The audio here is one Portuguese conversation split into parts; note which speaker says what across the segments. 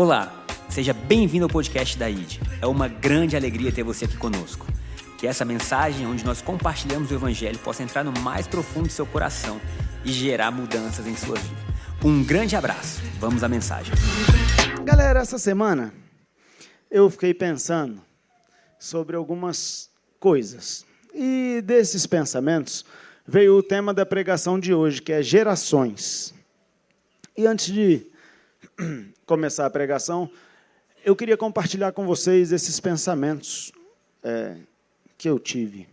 Speaker 1: Olá, seja bem-vindo ao podcast da ID. É uma grande alegria ter você aqui conosco. Que essa mensagem, onde nós compartilhamos o Evangelho, possa entrar no mais profundo do seu coração e gerar mudanças em sua vida. Um grande abraço. Vamos à mensagem.
Speaker 2: Galera, essa semana eu fiquei pensando sobre algumas coisas. E desses pensamentos veio o tema da pregação de hoje, que é gerações. E antes de começar a pregação, eu queria compartilhar com vocês esses pensamentos é, que eu tive.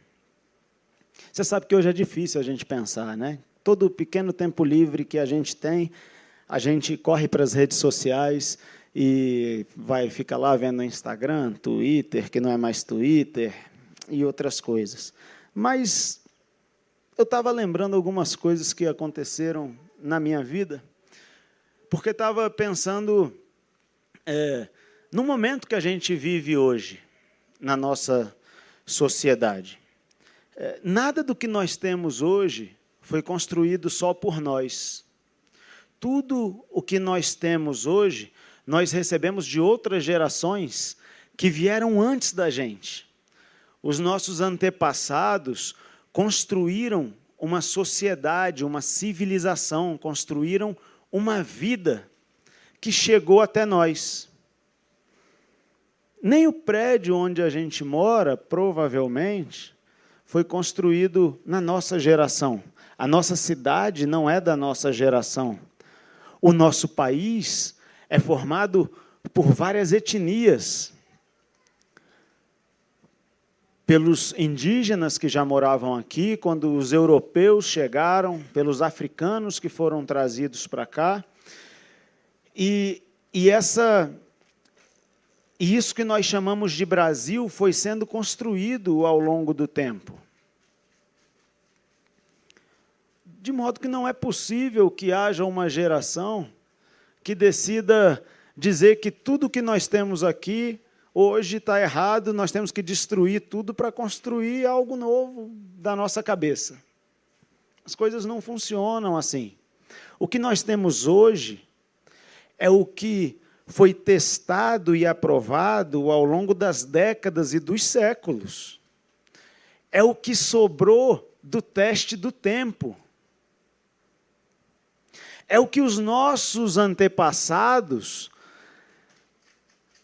Speaker 2: Você sabe que hoje é difícil a gente pensar, né? Todo pequeno tempo livre que a gente tem, a gente corre para as redes sociais e vai ficar lá vendo Instagram, Twitter, que não é mais Twitter, e outras coisas. Mas eu estava lembrando algumas coisas que aconteceram na minha vida, porque estava pensando é, no momento que a gente vive hoje, na nossa sociedade. É, nada do que nós temos hoje foi construído só por nós. Tudo o que nós temos hoje, nós recebemos de outras gerações que vieram antes da gente. Os nossos antepassados construíram uma sociedade, uma civilização, construíram uma vida que chegou até nós. Nem o prédio onde a gente mora, provavelmente, foi construído na nossa geração. A nossa cidade não é da nossa geração. O nosso país é formado por várias etnias pelos indígenas que já moravam aqui, quando os europeus chegaram, pelos africanos que foram trazidos para cá. E, e essa e isso que nós chamamos de Brasil foi sendo construído ao longo do tempo. De modo que não é possível que haja uma geração que decida dizer que tudo que nós temos aqui hoje está errado, nós temos que destruir tudo para construir algo novo da nossa cabeça. As coisas não funcionam assim. O que nós temos hoje é o que foi testado e aprovado ao longo das décadas e dos séculos. É o que sobrou do teste do tempo. É o que os nossos antepassados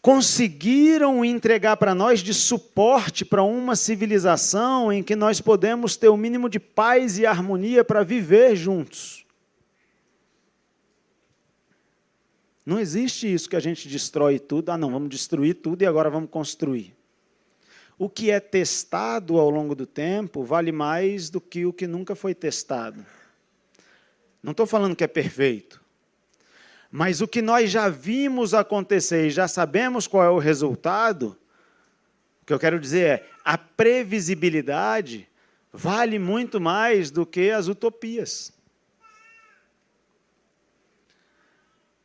Speaker 2: conseguiram entregar para nós de suporte para uma civilização em que nós podemos ter o mínimo de paz e harmonia para viver juntos. Não existe isso que a gente destrói tudo, ah, não, vamos destruir tudo e agora vamos construir. O que é testado ao longo do tempo vale mais do que o que nunca foi testado. Não estou falando que é perfeito. Mas o que nós já vimos acontecer e já sabemos qual é o resultado, o que eu quero dizer é, a previsibilidade vale muito mais do que as utopias.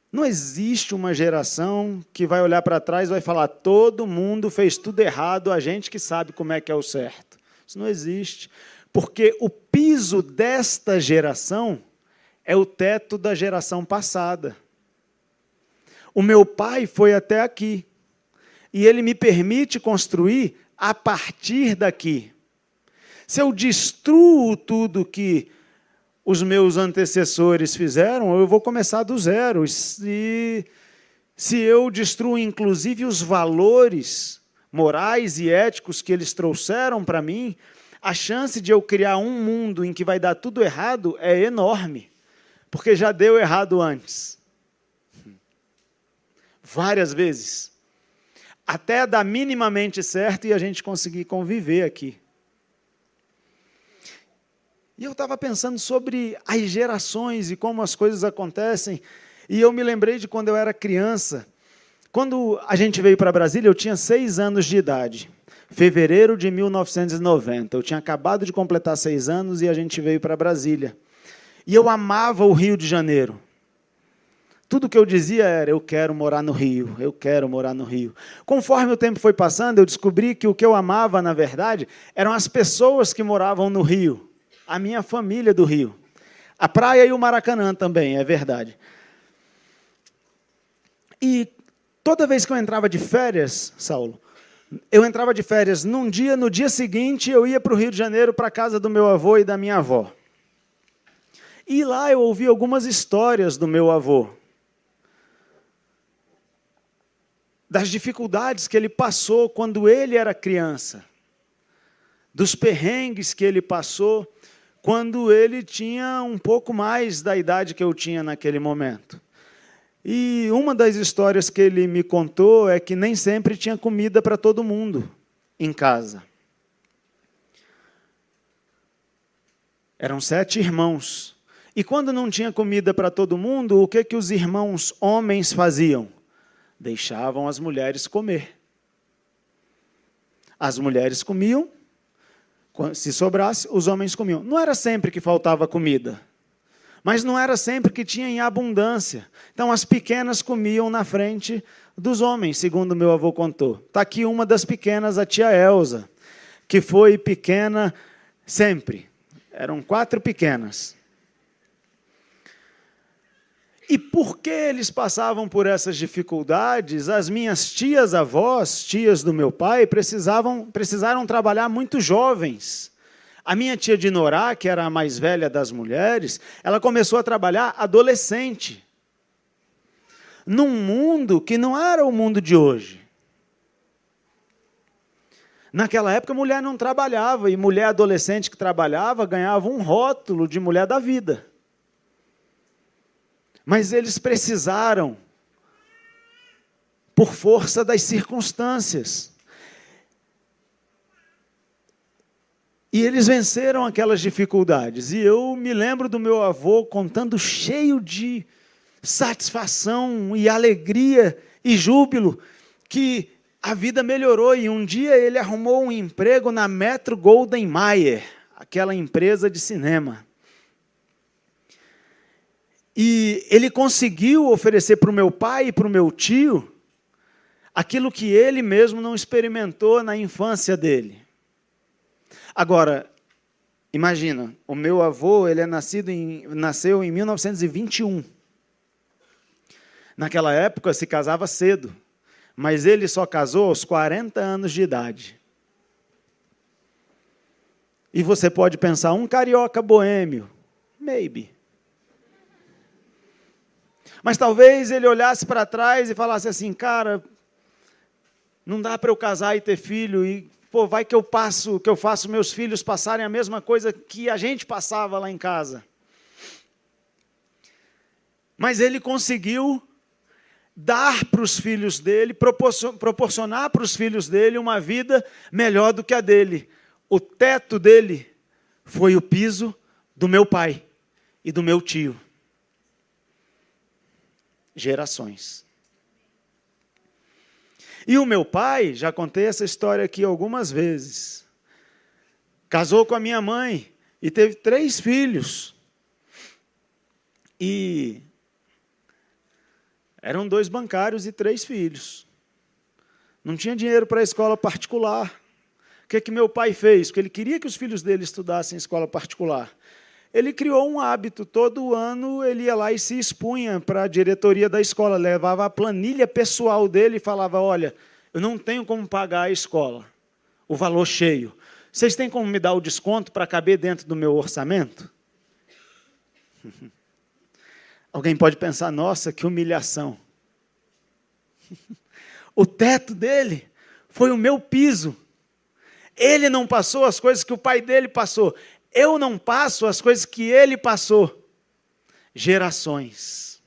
Speaker 2: Não existe uma geração que vai olhar para trás e vai falar: todo mundo fez tudo errado, a gente que sabe como é que é o certo. Isso não existe. Porque o piso desta geração é o teto da geração passada. O meu pai foi até aqui. E ele me permite construir a partir daqui. Se eu destruo tudo que os meus antecessores fizeram, eu vou começar do zero. E se eu destruo, inclusive, os valores morais e éticos que eles trouxeram para mim, a chance de eu criar um mundo em que vai dar tudo errado é enorme, porque já deu errado antes várias vezes, até dar minimamente certo e a gente conseguir conviver aqui. E eu estava pensando sobre as gerações e como as coisas acontecem, e eu me lembrei de quando eu era criança. Quando a gente veio para Brasília, eu tinha seis anos de idade. Fevereiro de 1990. Eu tinha acabado de completar seis anos e a gente veio para Brasília. E eu amava o Rio de Janeiro. Tudo que eu dizia era: eu quero morar no Rio, eu quero morar no Rio. Conforme o tempo foi passando, eu descobri que o que eu amava, na verdade, eram as pessoas que moravam no Rio, a minha família do Rio. A praia e o Maracanã também, é verdade. E Toda vez que eu entrava de férias, Saulo, eu entrava de férias num dia, no dia seguinte eu ia para o Rio de Janeiro, para a casa do meu avô e da minha avó. E lá eu ouvi algumas histórias do meu avô. Das dificuldades que ele passou quando ele era criança. Dos perrengues que ele passou quando ele tinha um pouco mais da idade que eu tinha naquele momento. E uma das histórias que ele me contou é que nem sempre tinha comida para todo mundo em casa. Eram sete irmãos. E quando não tinha comida para todo mundo, o que que os irmãos homens faziam? Deixavam as mulheres comer. As mulheres comiam, se sobrasse, os homens comiam. Não era sempre que faltava comida, mas não era sempre que tinha em abundância. Então as pequenas comiam na frente dos homens, segundo meu avô contou. Está aqui uma das pequenas, a tia Elza, que foi pequena sempre. Eram quatro pequenas. E por que eles passavam por essas dificuldades? As minhas tias avós, tias do meu pai, precisavam, precisaram trabalhar muito jovens. A minha tia de Norá, que era a mais velha das mulheres, ela começou a trabalhar adolescente. Num mundo que não era o mundo de hoje. Naquela época, mulher não trabalhava, e mulher adolescente que trabalhava ganhava um rótulo de mulher da vida. Mas eles precisaram, por força das circunstâncias. E eles venceram aquelas dificuldades. E eu me lembro do meu avô contando cheio de satisfação e alegria e júbilo que a vida melhorou e um dia ele arrumou um emprego na Metro Golden Mayer, aquela empresa de cinema. E ele conseguiu oferecer para o meu pai e para o meu tio aquilo que ele mesmo não experimentou na infância dele. Agora, imagina, o meu avô ele é nascido em, nasceu em 1921. Naquela época se casava cedo, mas ele só casou aos 40 anos de idade. E você pode pensar, um carioca boêmio, maybe. Mas talvez ele olhasse para trás e falasse assim, cara, não dá para eu casar e ter filho e pô, vai que eu passo, que eu faço meus filhos passarem a mesma coisa que a gente passava lá em casa. Mas ele conseguiu dar para os filhos dele, proporcionar para os filhos dele uma vida melhor do que a dele. O teto dele foi o piso do meu pai e do meu tio gerações. E o meu pai, já contei essa história aqui algumas vezes, casou com a minha mãe e teve três filhos. E eram dois bancários e três filhos. Não tinha dinheiro para a escola particular. O que, é que meu pai fez? Porque ele queria que os filhos dele estudassem em escola particular ele criou um hábito. Todo ano ele ia lá e se expunha para a diretoria da escola, levava a planilha pessoal dele e falava: Olha, eu não tenho como pagar a escola, o valor cheio. Vocês têm como me dar o desconto para caber dentro do meu orçamento? Alguém pode pensar: Nossa, que humilhação. o teto dele foi o meu piso. Ele não passou as coisas que o pai dele passou. Eu não passo as coisas que ele passou. Gerações.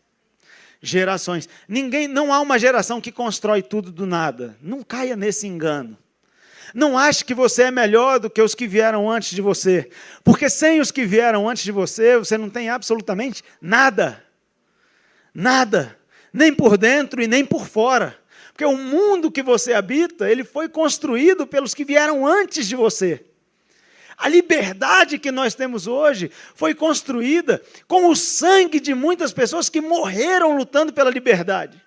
Speaker 2: Gerações. Ninguém, não há uma geração que constrói tudo do nada. Não caia nesse engano. Não ache que você é melhor do que os que vieram antes de você, porque sem os que vieram antes de você, você não tem absolutamente nada. Nada, nem por dentro e nem por fora. Porque o mundo que você habita, ele foi construído pelos que vieram antes de você. A liberdade que nós temos hoje foi construída com o sangue de muitas pessoas que morreram lutando pela liberdade.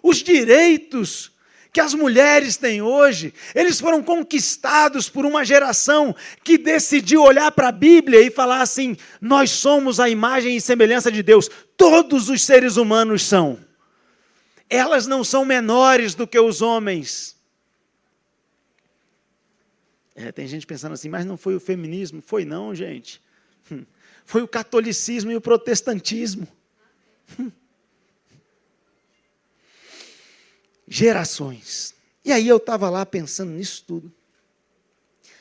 Speaker 2: Os direitos que as mulheres têm hoje, eles foram conquistados por uma geração que decidiu olhar para a Bíblia e falar assim: nós somos a imagem e semelhança de Deus, todos os seres humanos são. elas não são menores do que os homens. É, tem gente pensando assim, mas não foi o feminismo? Foi não, gente. Hum. Foi o catolicismo e o protestantismo. Hum. Gerações. E aí eu estava lá pensando nisso tudo.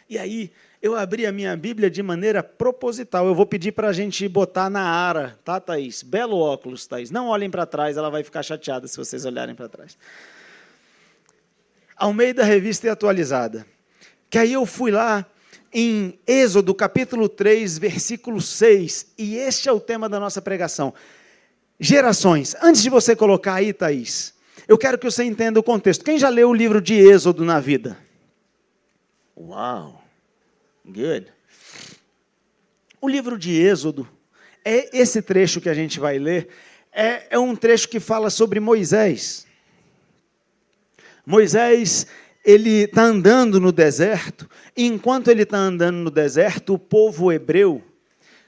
Speaker 2: E aí eu abri a minha Bíblia de maneira proposital. Eu vou pedir para a gente botar na ara, tá, Thaís? Belo óculos, Thaís. Não olhem para trás, ela vai ficar chateada se vocês olharem para trás. Ao meio da revista e atualizada. Que aí eu fui lá em Êxodo capítulo 3, versículo 6, e este é o tema da nossa pregação. Gerações. Antes de você colocar aí, Thaís, eu quero que você entenda o contexto. Quem já leu o livro de Êxodo na vida? Uau! Good. O livro de Êxodo, é esse trecho que a gente vai ler, é, é um trecho que fala sobre Moisés. Moisés, ele está andando no deserto, e enquanto ele está andando no deserto, o povo hebreu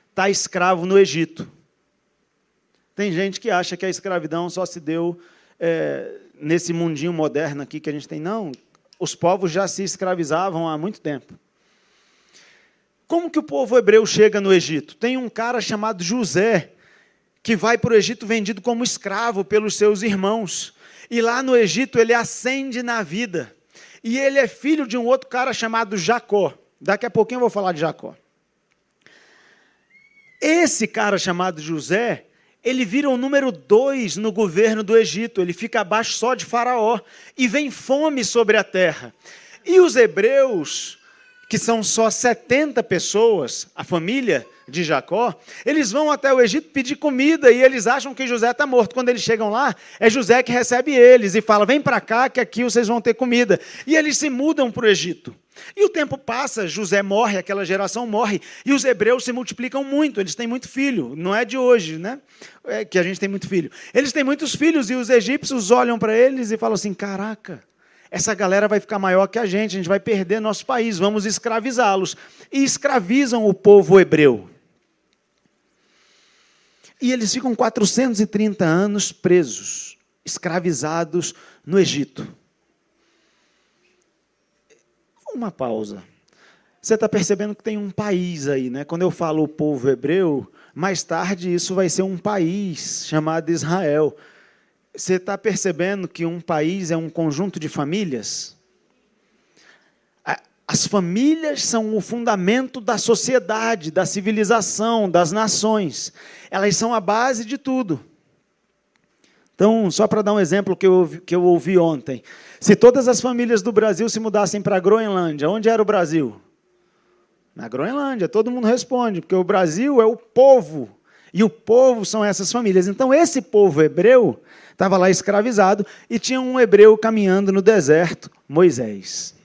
Speaker 2: está escravo no Egito. Tem gente que acha que a escravidão só se deu é, nesse mundinho moderno aqui que a gente tem. Não, os povos já se escravizavam há muito tempo. Como que o povo hebreu chega no Egito? Tem um cara chamado José, que vai para o Egito vendido como escravo pelos seus irmãos. E lá no Egito ele ascende na vida. E ele é filho de um outro cara chamado Jacó. Daqui a pouquinho eu vou falar de Jacó. Esse cara chamado José, ele vira o número dois no governo do Egito, ele fica abaixo só de Faraó, e vem fome sobre a terra. E os hebreus, que são só 70 pessoas, a família de Jacó, eles vão até o Egito pedir comida e eles acham que José está morto. Quando eles chegam lá, é José que recebe eles e fala: Vem para cá que aqui vocês vão ter comida. E eles se mudam para o Egito. E o tempo passa, José morre, aquela geração morre, e os hebreus se multiplicam muito, eles têm muito filho, não é de hoje, né? É que a gente tem muito filho. Eles têm muitos filhos e os egípcios olham para eles e falam assim: caraca, essa galera vai ficar maior que a gente, a gente vai perder nosso país, vamos escravizá-los. E escravizam o povo hebreu. E eles ficam 430 anos presos, escravizados no Egito. Uma pausa. Você está percebendo que tem um país aí, né? Quando eu falo o povo hebreu, mais tarde isso vai ser um país chamado Israel. Você está percebendo que um país é um conjunto de famílias? As famílias são o fundamento da sociedade, da civilização, das nações. Elas são a base de tudo. Então, só para dar um exemplo que eu, que eu ouvi ontem. Se todas as famílias do Brasil se mudassem para a Groenlândia, onde era o Brasil? Na Groenlândia, todo mundo responde, porque o Brasil é o povo. E o povo são essas famílias. Então, esse povo hebreu estava lá escravizado e tinha um hebreu caminhando no deserto, Moisés.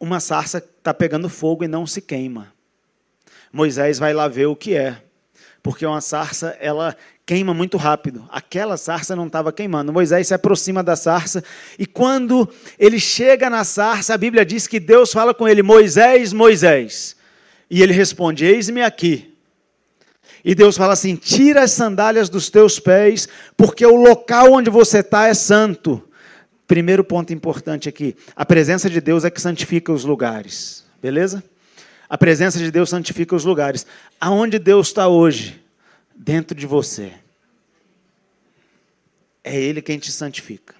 Speaker 2: Uma sarça está pegando fogo e não se queima. Moisés vai lá ver o que é, porque uma sarça ela queima muito rápido. Aquela sarça não estava queimando. Moisés se aproxima da sarça e quando ele chega na sarça, a Bíblia diz que Deus fala com ele: Moisés, Moisés. E ele responde: Eis-me aqui. E Deus fala assim: tira as sandálias dos teus pés, porque o local onde você está é santo. Primeiro ponto importante aqui: a presença de Deus é que santifica os lugares, beleza? A presença de Deus santifica os lugares. Aonde Deus está hoje? Dentro de você. É Ele quem te santifica.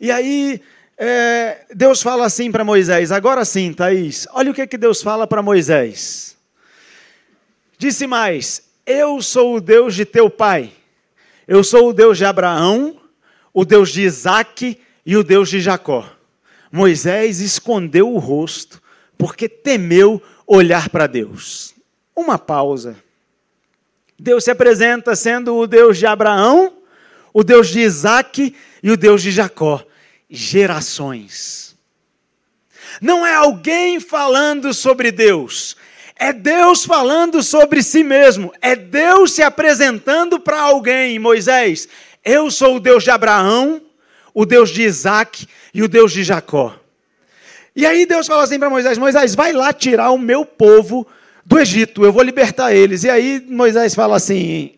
Speaker 2: E aí, é, Deus fala assim para Moisés: agora sim, Thaís, olha o que, que Deus fala para Moisés. Disse mais: Eu sou o Deus de teu pai. Eu sou o Deus de Abraão, o Deus de Isaac e o Deus de Jacó. Moisés escondeu o rosto porque temeu olhar para Deus. Uma pausa. Deus se apresenta sendo o Deus de Abraão, o Deus de Isaac e o Deus de Jacó. Gerações. Não é alguém falando sobre Deus, é Deus falando sobre si mesmo, é Deus se apresentando para alguém, Moisés. Eu sou o Deus de Abraão, o Deus de Isaac e o Deus de Jacó. E aí Deus fala assim para Moisés: Moisés, vai lá tirar o meu povo do Egito, eu vou libertar eles. E aí Moisés fala assim: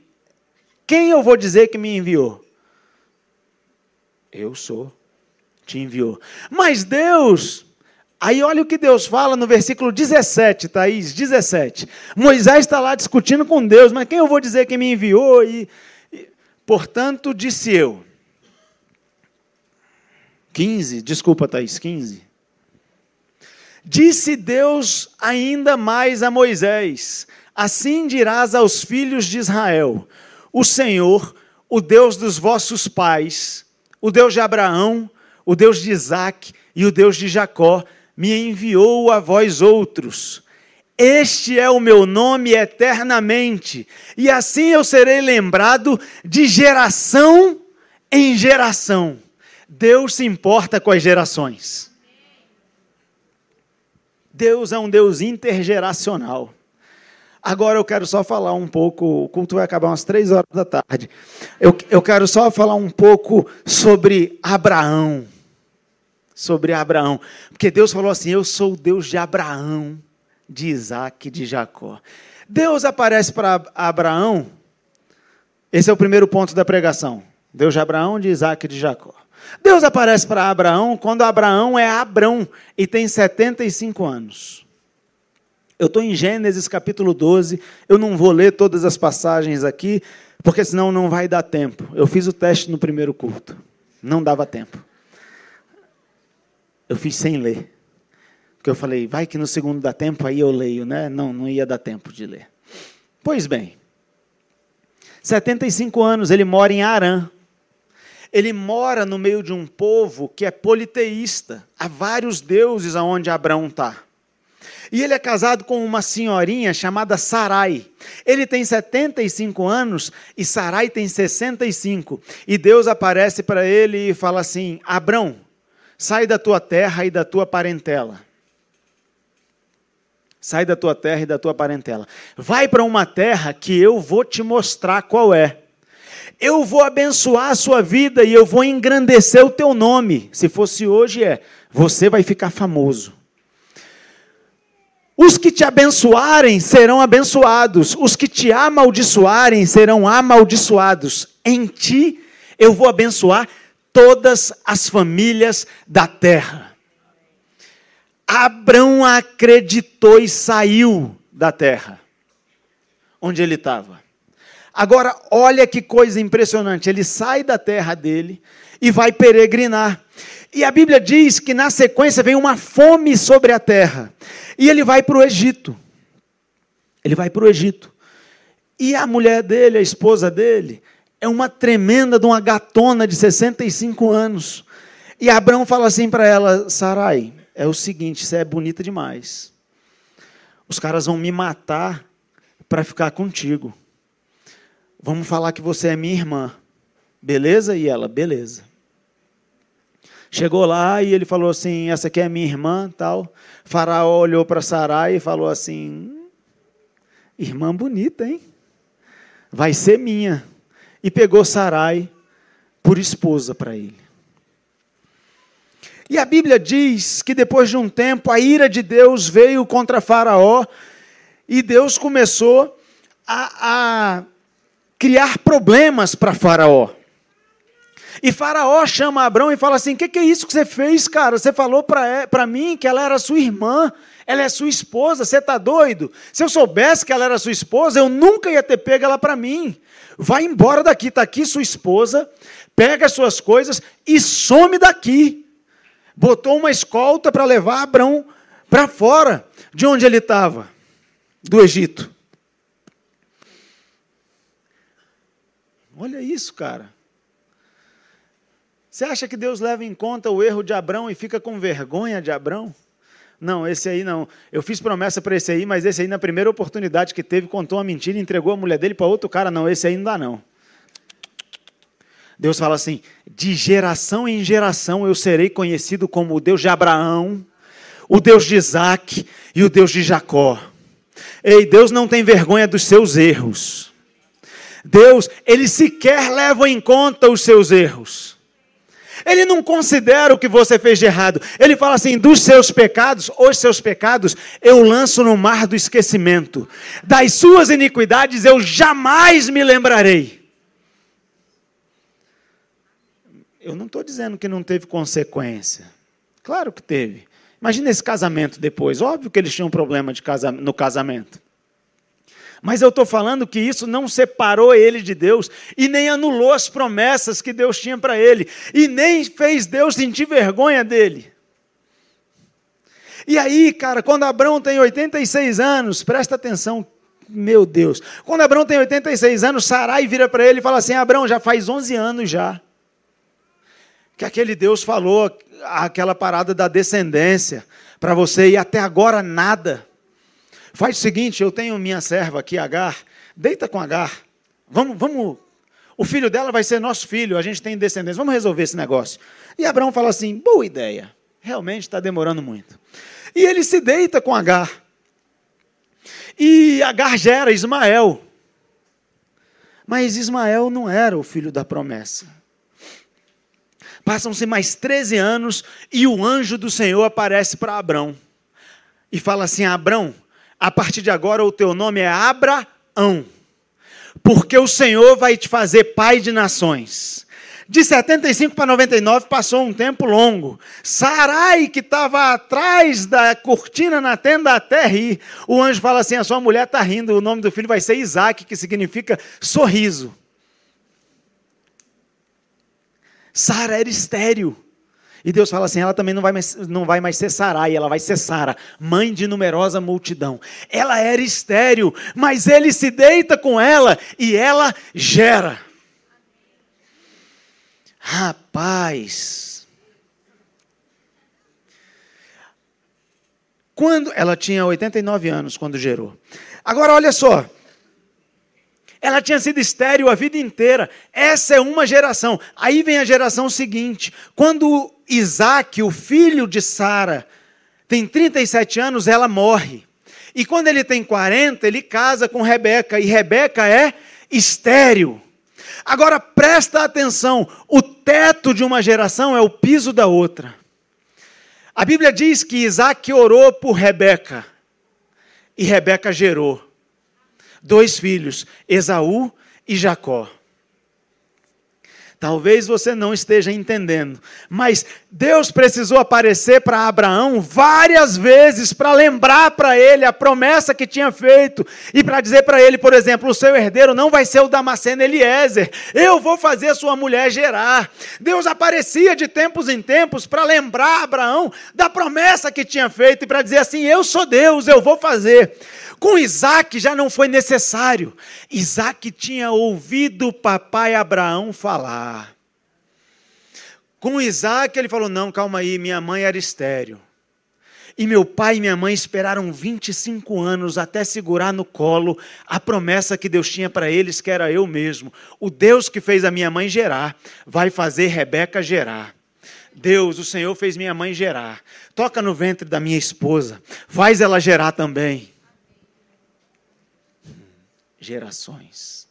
Speaker 2: quem eu vou dizer que me enviou? Eu sou, te enviou. Mas Deus, aí olha o que Deus fala no versículo 17, Thaís, 17. Moisés está lá discutindo com Deus, mas quem eu vou dizer que me enviou? E, e portanto, disse eu. 15, desculpa, Thaís, 15. Disse Deus ainda mais a Moisés: Assim dirás aos filhos de Israel: O Senhor, o Deus dos vossos pais, o Deus de Abraão, o Deus de Isaac e o Deus de Jacó, me enviou a vós outros. Este é o meu nome eternamente, e assim eu serei lembrado de geração em geração. Deus se importa com as gerações. Deus é um Deus intergeracional. Agora eu quero só falar um pouco, o culto vai acabar umas três horas da tarde. Eu, eu quero só falar um pouco sobre Abraão. Sobre Abraão. Porque Deus falou assim: Eu sou o Deus de Abraão, de Isaac de Jacó. Deus aparece para Abraão. Esse é o primeiro ponto da pregação. Deus de Abraão, de Isaac e de Jacó. Deus aparece para Abraão quando Abraão é Abrão e tem 75 anos. Eu estou em Gênesis capítulo 12, eu não vou ler todas as passagens aqui, porque senão não vai dar tempo. Eu fiz o teste no primeiro culto, não dava tempo. Eu fiz sem ler. Porque eu falei, vai que no segundo dá tempo, aí eu leio, né? Não, não ia dar tempo de ler. Pois bem, 75 anos, ele mora em Arã, ele mora no meio de um povo que é politeísta. Há vários deuses aonde Abraão está. E ele é casado com uma senhorinha chamada Sarai. Ele tem 75 anos e Sarai tem 65. E Deus aparece para ele e fala assim: Abrão, sai da tua terra e da tua parentela. Sai da tua terra e da tua parentela. Vai para uma terra que eu vou te mostrar qual é eu vou abençoar a sua vida e eu vou engrandecer o teu nome. Se fosse hoje, é, você vai ficar famoso. Os que te abençoarem serão abençoados, os que te amaldiçoarem serão amaldiçoados. Em ti eu vou abençoar todas as famílias da terra. Abraão acreditou e saiu da terra onde ele estava. Agora, olha que coisa impressionante. Ele sai da terra dele e vai peregrinar. E a Bíblia diz que na sequência vem uma fome sobre a terra. E ele vai para o Egito. Ele vai para o Egito. E a mulher dele, a esposa dele, é uma tremenda de uma gatona de 65 anos. E Abraão fala assim para ela: Sarai, é o seguinte, você é bonita demais. Os caras vão me matar para ficar contigo. Vamos falar que você é minha irmã. Beleza? E ela, beleza. Chegou lá e ele falou assim: Essa aqui é minha irmã, tal. Faraó olhou para Sarai e falou assim: Irmã bonita, hein? Vai ser minha. E pegou Sarai por esposa para ele. E a Bíblia diz que depois de um tempo a ira de Deus veio contra Faraó e Deus começou a, a criar problemas para Faraó. E Faraó chama Abraão e fala assim: O que, que, é isso que você fez, cara? Você falou para mim que ela era sua irmã, ela é sua esposa, você está doido? Se eu soubesse que ela era sua esposa, eu nunca ia ter pego ela para mim. Vai embora daqui, está aqui sua esposa, pega as suas coisas e some daqui. Botou uma escolta para levar Abraão para fora de onde ele estava, do Egito. Olha isso, cara. Você acha que Deus leva em conta o erro de Abrão e fica com vergonha de Abrão? Não, esse aí não. Eu fiz promessa para esse aí, mas esse aí, na primeira oportunidade que teve, contou uma mentira e entregou a mulher dele para outro cara. Não, esse aí não dá, não. Deus fala assim: de geração em geração eu serei conhecido como o Deus de Abraão, o Deus de Isaac e o Deus de Jacó. Ei, Deus não tem vergonha dos seus erros. Deus, ele sequer leva em conta os seus erros. Ele não considera o que você fez de errado. Ele fala assim: dos seus pecados, os seus pecados, eu lanço no mar do esquecimento. Das suas iniquidades eu jamais me lembrarei. Eu não estou dizendo que não teve consequência. Claro que teve. Imagina esse casamento depois. Óbvio que eles tinham um problema casa, no casamento. Mas eu estou falando que isso não separou ele de Deus e nem anulou as promessas que Deus tinha para ele e nem fez Deus sentir vergonha dele. E aí, cara, quando Abraão tem 86 anos, presta atenção, meu Deus. Quando Abraão tem 86 anos, Sarai vira para ele e fala assim: Abraão, já faz 11 anos já que aquele Deus falou aquela parada da descendência para você e até agora nada. Faz o seguinte, eu tenho minha serva aqui, Agar, deita com Agar. Vamos, vamos. O filho dela vai ser nosso filho, a gente tem descendência. Vamos resolver esse negócio. E Abraão fala assim: boa ideia. Realmente está demorando muito. E ele se deita com Agar. E Agar gera Ismael. Mas Ismael não era o filho da promessa. Passam-se mais 13 anos e o anjo do Senhor aparece para Abrão e fala assim: Abrão, a partir de agora o teu nome é Abraão, porque o Senhor vai te fazer pai de nações. De 75 para 99 passou um tempo longo. Sarai, que estava atrás da cortina na tenda, até rir. O anjo fala assim: a sua mulher está rindo, o nome do filho vai ser Isaac, que significa sorriso. Sara era estéril. E Deus fala assim: ela também não vai mais, não vai mais ser Sarai, ela vai ser Sara, mãe de numerosa multidão. Ela era estéril, mas ele se deita com ela e ela gera. Rapaz. Quando ela tinha 89 anos quando gerou. Agora olha só, ela tinha sido estéril a vida inteira. Essa é uma geração. Aí vem a geração seguinte. Quando Isaac, o filho de Sara, tem 37 anos, ela morre. E quando ele tem 40, ele casa com Rebeca. E Rebeca é estéril. Agora presta atenção: o teto de uma geração é o piso da outra. A Bíblia diz que Isaac orou por Rebeca. E Rebeca gerou dois filhos, Esaú e Jacó. Talvez você não esteja entendendo, mas Deus precisou aparecer para Abraão várias vezes para lembrar para ele a promessa que tinha feito e para dizer para ele, por exemplo, o seu herdeiro não vai ser o Damasceno Eliezer, eu vou fazer sua mulher gerar. Deus aparecia de tempos em tempos para lembrar Abraão da promessa que tinha feito e para dizer assim: eu sou Deus, eu vou fazer. Com Isaac já não foi necessário. Isaac tinha ouvido o papai Abraão falar. Com Isaac ele falou: Não, calma aí, minha mãe era estéreo. E meu pai e minha mãe esperaram 25 anos até segurar no colo a promessa que Deus tinha para eles, que era eu mesmo. O Deus que fez a minha mãe gerar, vai fazer Rebeca gerar. Deus, o Senhor fez minha mãe gerar. Toca no ventre da minha esposa, faz ela gerar também gerações.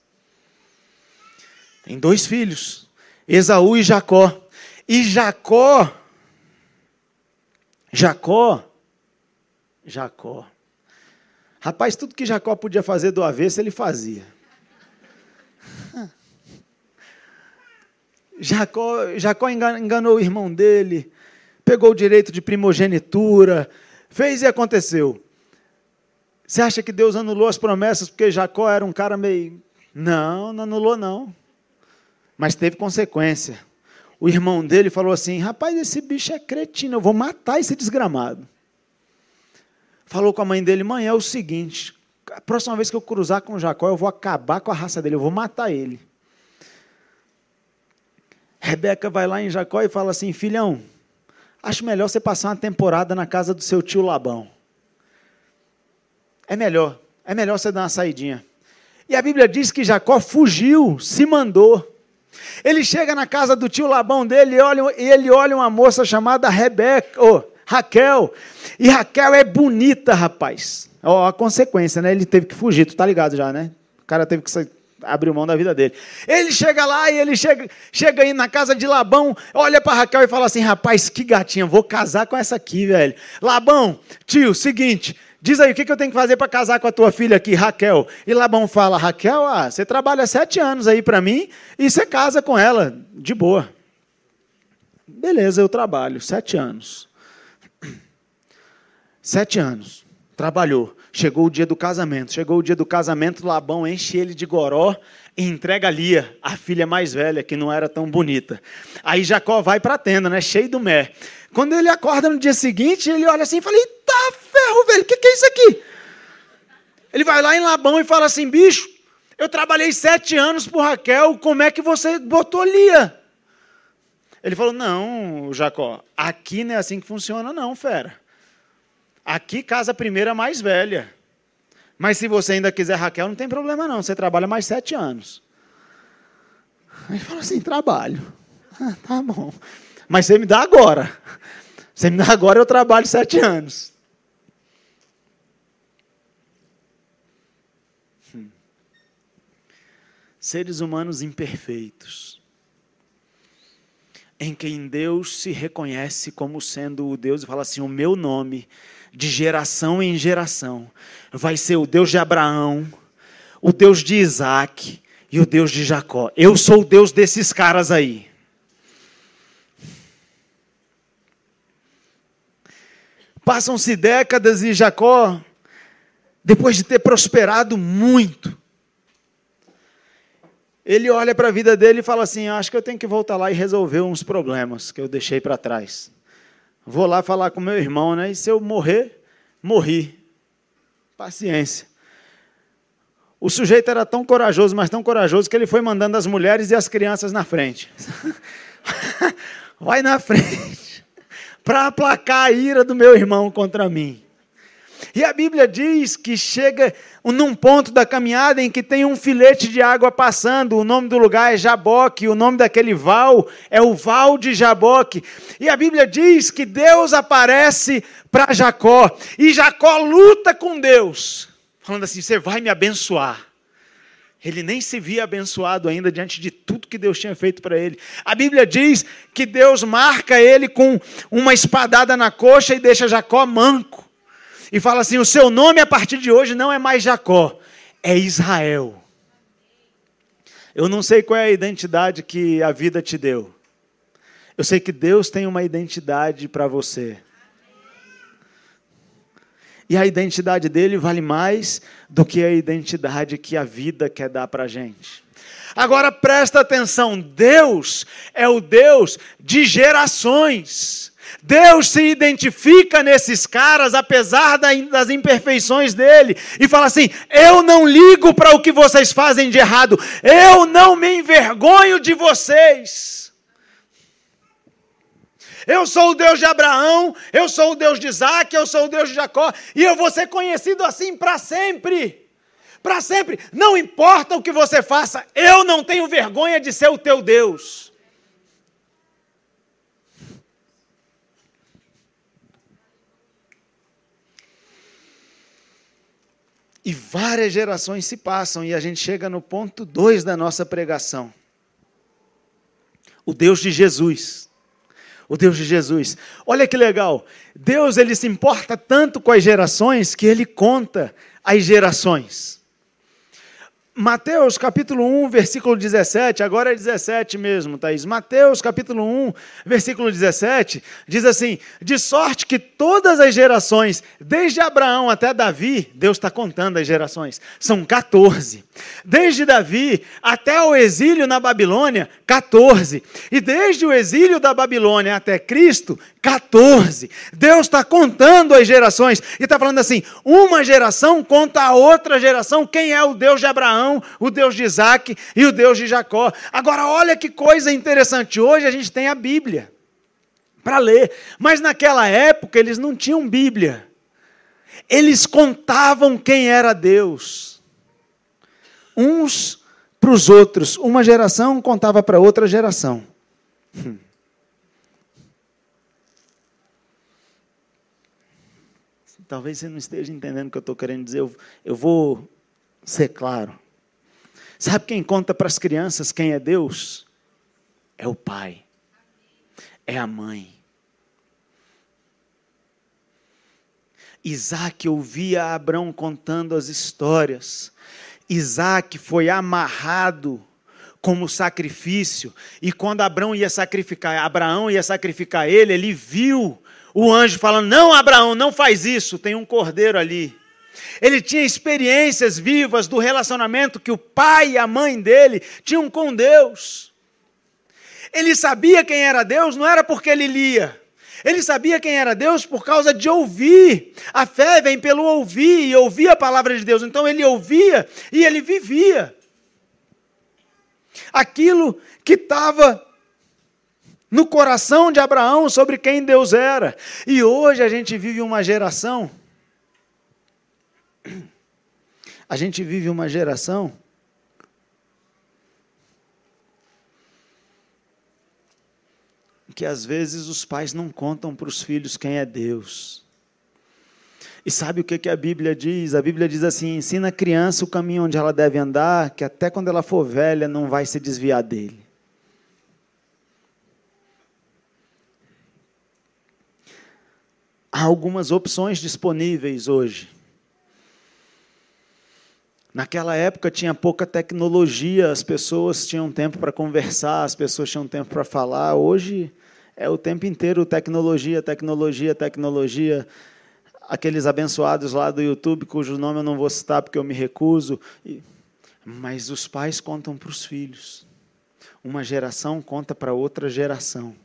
Speaker 2: Tem dois filhos, Esaú e Jacó. E Jacó, Jacó, Jacó. Rapaz, tudo que Jacó podia fazer do avesso, ele fazia. Jacó, Jacó enganou o irmão dele, pegou o direito de primogenitura, fez e aconteceu. Você acha que Deus anulou as promessas porque Jacó era um cara meio. Não, não anulou, não. Mas teve consequência. O irmão dele falou assim: rapaz, esse bicho é cretino, eu vou matar esse desgramado. Falou com a mãe dele: mãe, é o seguinte, a próxima vez que eu cruzar com Jacó, eu vou acabar com a raça dele, eu vou matar ele. Rebeca vai lá em Jacó e fala assim: filhão, acho melhor você passar uma temporada na casa do seu tio Labão é melhor, é melhor você dar uma saidinha. E a Bíblia diz que Jacó fugiu, se mandou. Ele chega na casa do tio Labão dele e olha, ele olha uma moça chamada Rebeca, oh, Raquel. E Raquel é bonita, rapaz. Ó, oh, a consequência, né? Ele teve que fugir, tu tá ligado já, né? O cara teve que abrir mão da vida dele. Ele chega lá e ele chega, chega aí na casa de Labão, olha para Raquel e fala assim: rapaz, que gatinha, vou casar com essa aqui, velho. Labão, tio, seguinte, Diz aí, o que eu tenho que fazer para casar com a tua filha aqui, Raquel? E Labão fala, Raquel, ah, você trabalha sete anos aí para mim e você casa com ela, de boa. Beleza, eu trabalho, sete anos. Sete anos. Trabalhou. Chegou o dia do casamento. Chegou o dia do casamento, Labão enche ele de goró e entrega Lia, a filha mais velha, que não era tão bonita. Aí Jacó vai para a tenda, né, cheio do mé. Quando ele acorda no dia seguinte, ele olha assim e fala: Eita ferro, velho, o que, que é isso aqui? Ele vai lá em Labão e fala assim: bicho, eu trabalhei sete anos por Raquel, como é que você botou Lia? Ele falou: Não, Jacó, aqui não é assim que funciona, não, fera. Aqui casa primeira mais velha. Mas se você ainda quiser Raquel, não tem problema não. Você trabalha mais sete anos. Aí fala assim, trabalho. Ah, tá bom. Mas você me dá agora. Você me dá agora, eu trabalho sete anos. Hum. Seres humanos imperfeitos. Em quem Deus se reconhece como sendo o Deus e fala assim: o meu nome de geração em geração. Vai ser o Deus de Abraão, o Deus de Isaac e o Deus de Jacó. Eu sou o Deus desses caras aí. Passam-se décadas e Jacó, depois de ter prosperado muito, ele olha para a vida dele e fala assim: Acho que eu tenho que voltar lá e resolver uns problemas que eu deixei para trás. Vou lá falar com meu irmão, né? E se eu morrer, morri. Paciência. O sujeito era tão corajoso, mas tão corajoso, que ele foi mandando as mulheres e as crianças na frente. Vai na frente, para aplacar a ira do meu irmão contra mim. E a Bíblia diz que chega num ponto da caminhada em que tem um filete de água passando, o nome do lugar é Jaboque, o nome daquele val é o val de Jaboque. E a Bíblia diz que Deus aparece para Jacó, e Jacó luta com Deus, falando assim: Você vai me abençoar. Ele nem se via abençoado ainda diante de tudo que Deus tinha feito para ele. A Bíblia diz que Deus marca ele com uma espadada na coxa e deixa Jacó manco e fala assim: o seu nome a partir de hoje não é mais Jacó, é Israel. Eu não sei qual é a identidade que a vida te deu. Eu sei que Deus tem uma identidade para você. E a identidade dele vale mais do que a identidade que a vida quer dar para a gente. Agora presta atenção: Deus é o Deus de gerações. Deus se identifica nesses caras, apesar das imperfeições dele, e fala assim: Eu não ligo para o que vocês fazem de errado, eu não me envergonho de vocês. Eu sou o Deus de Abraão, eu sou o Deus de Isaac, eu sou o Deus de Jacó, e eu vou ser conhecido assim para sempre. Para sempre, não importa o que você faça, eu não tenho vergonha de ser o teu Deus. E várias gerações se passam e a gente chega no ponto 2 da nossa pregação. O Deus de Jesus. O Deus de Jesus. Olha que legal. Deus ele se importa tanto com as gerações que ele conta as gerações. Mateus capítulo 1, versículo 17, agora é 17 mesmo, Thaís. Mateus capítulo 1, versículo 17, diz assim: De sorte que todas as gerações, desde Abraão até Davi, Deus está contando as gerações, são 14. Desde Davi até o exílio na Babilônia, 14. E desde o exílio da Babilônia até Cristo, 14. Deus está contando as gerações e está falando assim: uma geração conta a outra geração quem é o Deus de Abraão, o Deus de Isaac e o Deus de Jacó. Agora, olha que coisa interessante. Hoje a gente tem a Bíblia para ler, mas naquela época eles não tinham Bíblia. Eles contavam quem era Deus. Uns para os outros. Uma geração contava para outra geração. Hum. Talvez você não esteja entendendo o que eu estou querendo dizer. Eu, eu vou ser claro. Sabe quem conta para as crianças quem é Deus? É o pai. É a mãe. Isaac ouvia Abraão contando as histórias. Isaac foi amarrado como sacrifício. E quando Abraão ia sacrificar, Abraão ia sacrificar ele, ele viu o anjo falando: Não, Abraão, não faz isso, tem um cordeiro ali. Ele tinha experiências vivas do relacionamento que o pai e a mãe dele tinham com Deus. Ele sabia quem era Deus, não era porque ele lia. Ele sabia quem era Deus por causa de ouvir. A fé vem pelo ouvir e ouvir a palavra de Deus. Então ele ouvia e ele vivia. Aquilo que estava no coração de Abraão sobre quem Deus era. E hoje a gente vive uma geração. A gente vive uma geração que às vezes os pais não contam para os filhos quem é Deus. E sabe o que, que a Bíblia diz? A Bíblia diz assim: ensina a criança o caminho onde ela deve andar, que até quando ela for velha não vai se desviar dele. Há algumas opções disponíveis hoje. Naquela época tinha pouca tecnologia, as pessoas tinham tempo para conversar, as pessoas tinham tempo para falar. Hoje é o tempo inteiro tecnologia, tecnologia, tecnologia. Aqueles abençoados lá do YouTube, cujo nome eu não vou citar porque eu me recuso. Mas os pais contam para os filhos. Uma geração conta para outra geração.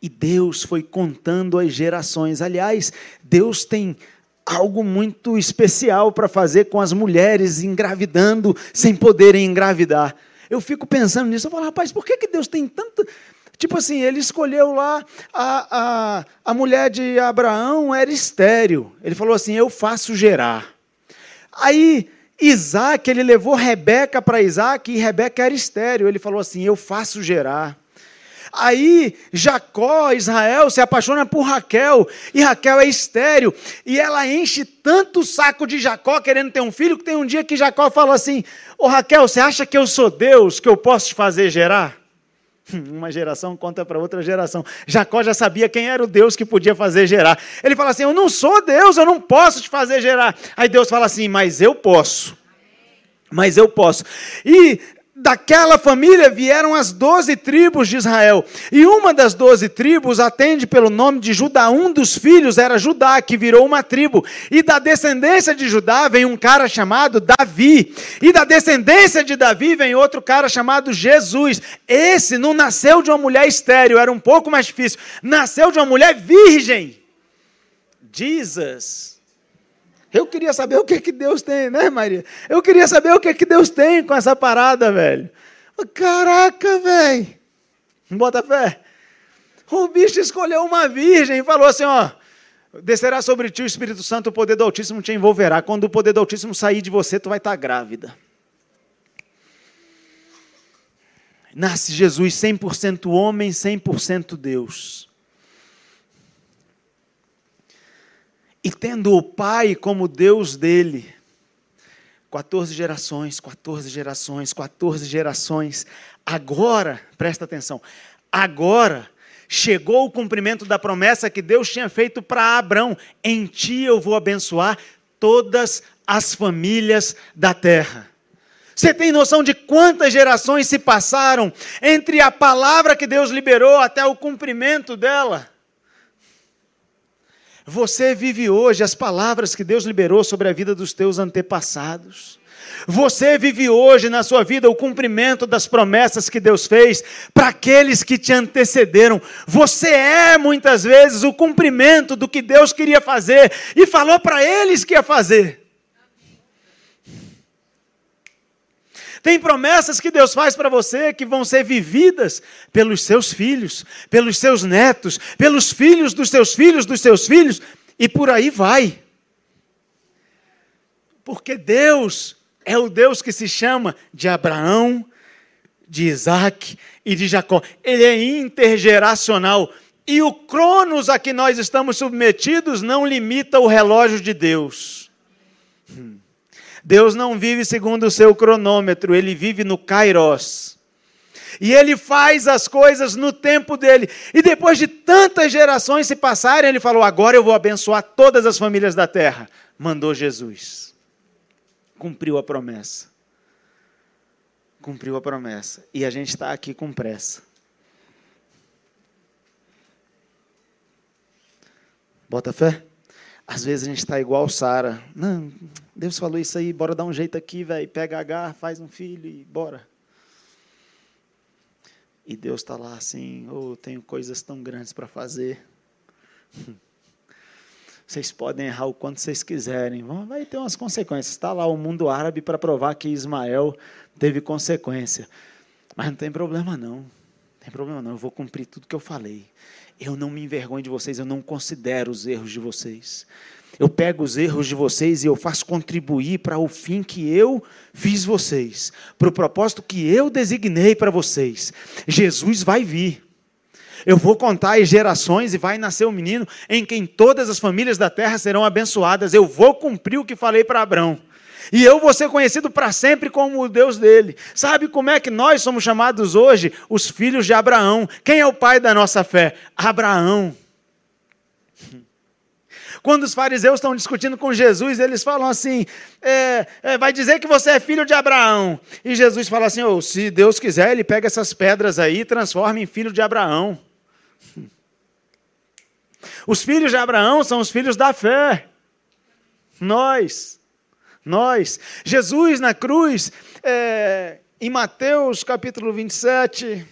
Speaker 2: E Deus foi contando as gerações. Aliás, Deus tem algo muito especial para fazer com as mulheres engravidando sem poderem engravidar. Eu fico pensando nisso, eu falo, rapaz, por que, que Deus tem tanto. Tipo assim, ele escolheu lá a, a, a mulher de Abraão era estéreo. Ele falou assim: Eu faço gerar. Aí Isaac, ele levou Rebeca para Isaac e Rebeca era estéreo. Ele falou assim: Eu faço gerar. Aí Jacó, Israel, se apaixona por Raquel, e Raquel é estéreo, e ela enche tanto o saco de Jacó querendo ter um filho, que tem um dia que Jacó fala assim: Ô Raquel, você acha que eu sou Deus, que eu posso te fazer gerar? Uma geração conta para outra geração. Jacó já sabia quem era o Deus que podia fazer gerar. Ele fala assim: Eu não sou Deus, eu não posso te fazer gerar. Aí Deus fala assim: Mas eu posso. Mas eu posso. E daquela família vieram as doze tribos de Israel. E uma das doze tribos atende pelo nome de Judá. Um dos filhos era Judá, que virou uma tribo. E da descendência de Judá vem um cara chamado Davi. E da descendência de Davi vem outro cara chamado Jesus. Esse não nasceu de uma mulher estéril, era um pouco mais difícil. Nasceu de uma mulher virgem. Jesus. Eu queria saber o que, que Deus tem, né, Maria? Eu queria saber o que, que Deus tem com essa parada, velho. Caraca, velho. Bota fé. O bicho escolheu uma virgem e falou assim: ó. Descerá sobre ti o Espírito Santo, o poder do Altíssimo te envolverá. Quando o poder do Altíssimo sair de você, tu vai estar grávida. Nasce Jesus 100% homem, 100% Deus. E tendo o Pai como Deus dele. 14 gerações, 14 gerações, 14 gerações. Agora, presta atenção, agora chegou o cumprimento da promessa que Deus tinha feito para Abraão: em ti eu vou abençoar todas as famílias da terra. Você tem noção de quantas gerações se passaram entre a palavra que Deus liberou até o cumprimento dela? Você vive hoje as palavras que Deus liberou sobre a vida dos teus antepassados. Você vive hoje na sua vida o cumprimento das promessas que Deus fez para aqueles que te antecederam. Você é muitas vezes o cumprimento do que Deus queria fazer e falou para eles que ia fazer. Tem promessas que Deus faz para você que vão ser vividas pelos seus filhos, pelos seus netos, pelos filhos dos seus filhos, dos seus filhos, e por aí vai. Porque Deus é o Deus que se chama de Abraão, de Isaac e de Jacó. Ele é intergeracional. E o cronos a que nós estamos submetidos não limita o relógio de Deus. Hum. Deus não vive segundo o seu cronômetro, ele vive no Kairos. E ele faz as coisas no tempo dele. E depois de tantas gerações se passarem, ele falou: Agora eu vou abençoar todas as famílias da terra. Mandou Jesus. Cumpriu a promessa. cumpriu a promessa. E a gente está aqui com pressa. Bota fé? Às vezes a gente está igual Sara. Não, Deus falou isso aí, bora dar um jeito aqui, velho. Pega H, faz um filho e bora. E Deus está lá assim, oh, tenho coisas tão grandes para fazer. Vocês podem errar o quanto vocês quiserem, vai ter umas consequências. Está lá o mundo árabe para provar que Ismael teve consequência. Mas não tem problema não. Não tem problema não, eu vou cumprir tudo que eu falei. Eu não me envergonho de vocês, eu não considero os erros de vocês. Eu pego os erros de vocês e eu faço contribuir para o fim que eu fiz vocês, para o propósito que eu designei para vocês. Jesus vai vir. Eu vou contar as gerações e vai nascer um menino em quem todas as famílias da terra serão abençoadas. Eu vou cumprir o que falei para Abraão. E eu vou ser conhecido para sempre como o Deus dele. Sabe como é que nós somos chamados hoje os filhos de Abraão? Quem é o pai da nossa fé? Abraão. Quando os fariseus estão discutindo com Jesus, eles falam assim: é, é, vai dizer que você é filho de Abraão. E Jesus fala assim: oh, se Deus quiser, ele pega essas pedras aí e transforma em filho de Abraão. Os filhos de Abraão são os filhos da fé. Nós. Nós. Jesus na cruz, é, em Mateus capítulo 27.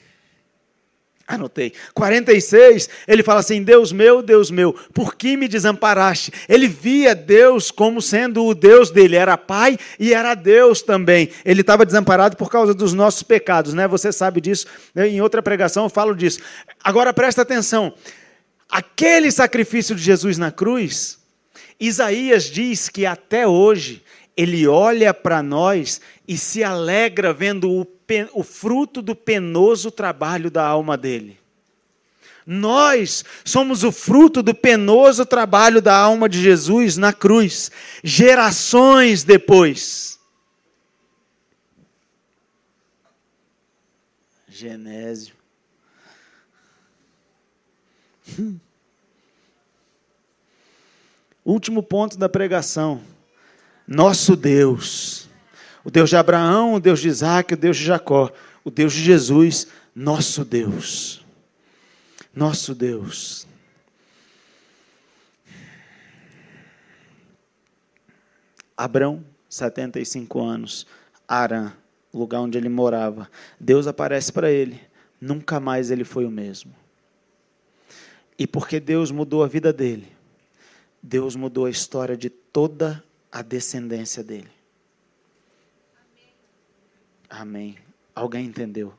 Speaker 2: Anotei. 46, ele fala assim: Deus meu, Deus meu, por que me desamparaste? Ele via Deus como sendo o Deus dele, era pai e era Deus também. Ele estava desamparado por causa dos nossos pecados, né? Você sabe disso. Em outra pregação eu falo disso. Agora presta atenção: aquele sacrifício de Jesus na cruz, Isaías diz que até hoje ele olha para nós e se alegra vendo o, o fruto do penoso trabalho da alma dele. Nós somos o fruto do penoso trabalho da alma de Jesus na cruz, gerações depois. Genésio. Hum. Último ponto da pregação nosso Deus. O Deus de Abraão, o Deus de Isaac, o Deus de Jacó, o Deus de Jesus, nosso Deus. Nosso Deus. Abrão, 75 anos, Arã, lugar onde ele morava. Deus aparece para ele. Nunca mais ele foi o mesmo. E porque Deus mudou a vida dele, Deus mudou a história de toda a descendência dele. Amém. Alguém entendeu?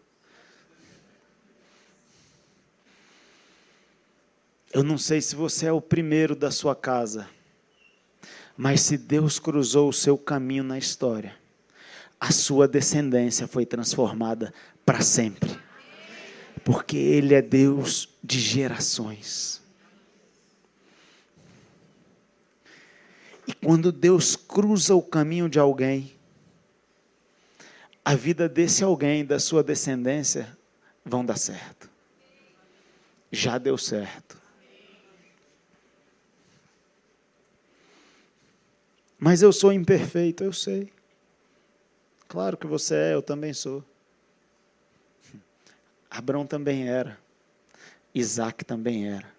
Speaker 2: Eu não sei se você é o primeiro da sua casa, mas se Deus cruzou o seu caminho na história, a sua descendência foi transformada para sempre. Porque Ele é Deus de gerações. E quando Deus cruza o caminho de alguém, a vida desse alguém, da sua descendência, vão dar certo. Já deu certo. Mas eu sou imperfeito, eu sei. Claro que você é, eu também sou. Abraão também era. Isaac também era.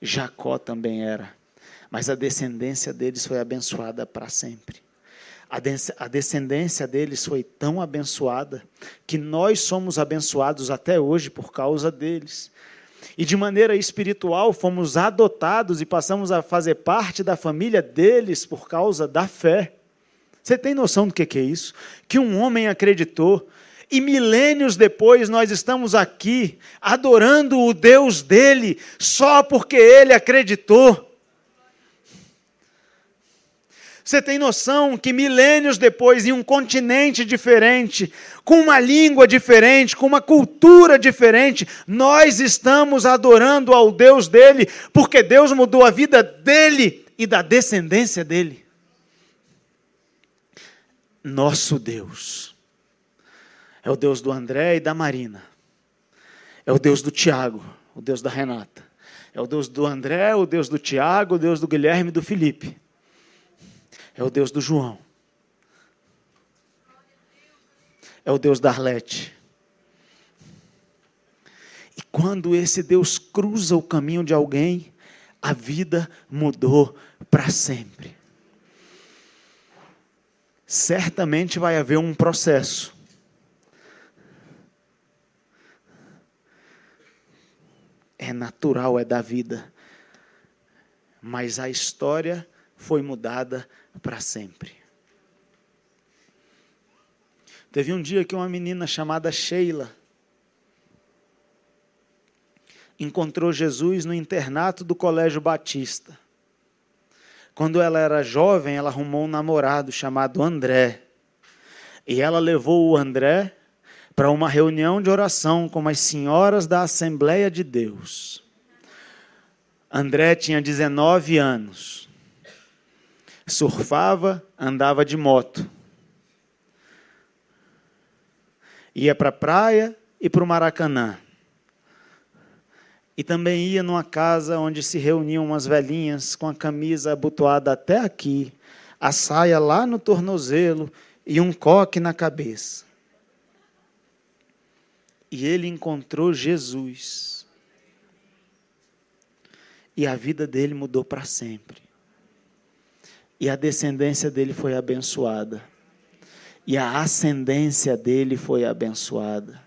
Speaker 2: Jacó também era mas a descendência deles foi abençoada para sempre. A descendência deles foi tão abençoada que nós somos abençoados até hoje por causa deles. E de maneira espiritual fomos adotados e passamos a fazer parte da família deles por causa da fé. Você tem noção do que é isso? Que um homem acreditou e milênios depois nós estamos aqui adorando o Deus dele só porque ele acreditou. Você tem noção que milênios depois, em um continente diferente, com uma língua diferente, com uma cultura diferente, nós estamos adorando ao Deus dele, porque Deus mudou a vida dele e da descendência dele. Nosso Deus é o Deus do André e da Marina, é o Deus do Tiago, o Deus da Renata, é o Deus do André, o Deus do Tiago, o Deus do Guilherme e do Felipe é o Deus do João. é o Deus da Arlete. E quando esse Deus cruza o caminho de alguém, a vida mudou para sempre. Certamente vai haver um processo. É natural, é da vida. Mas a história foi mudada para sempre. Teve um dia que uma menina chamada Sheila encontrou Jesus no internato do Colégio Batista. Quando ela era jovem, ela arrumou um namorado chamado André. E ela levou o André para uma reunião de oração com as senhoras da Assembleia de Deus. André tinha 19 anos. Surfava, andava de moto. Ia para a praia e para o Maracanã. E também ia numa casa onde se reuniam umas velhinhas com a camisa abotoada até aqui, a saia lá no tornozelo e um coque na cabeça. E ele encontrou Jesus. E a vida dele mudou para sempre. E a descendência dele foi abençoada. E a ascendência dele foi abençoada.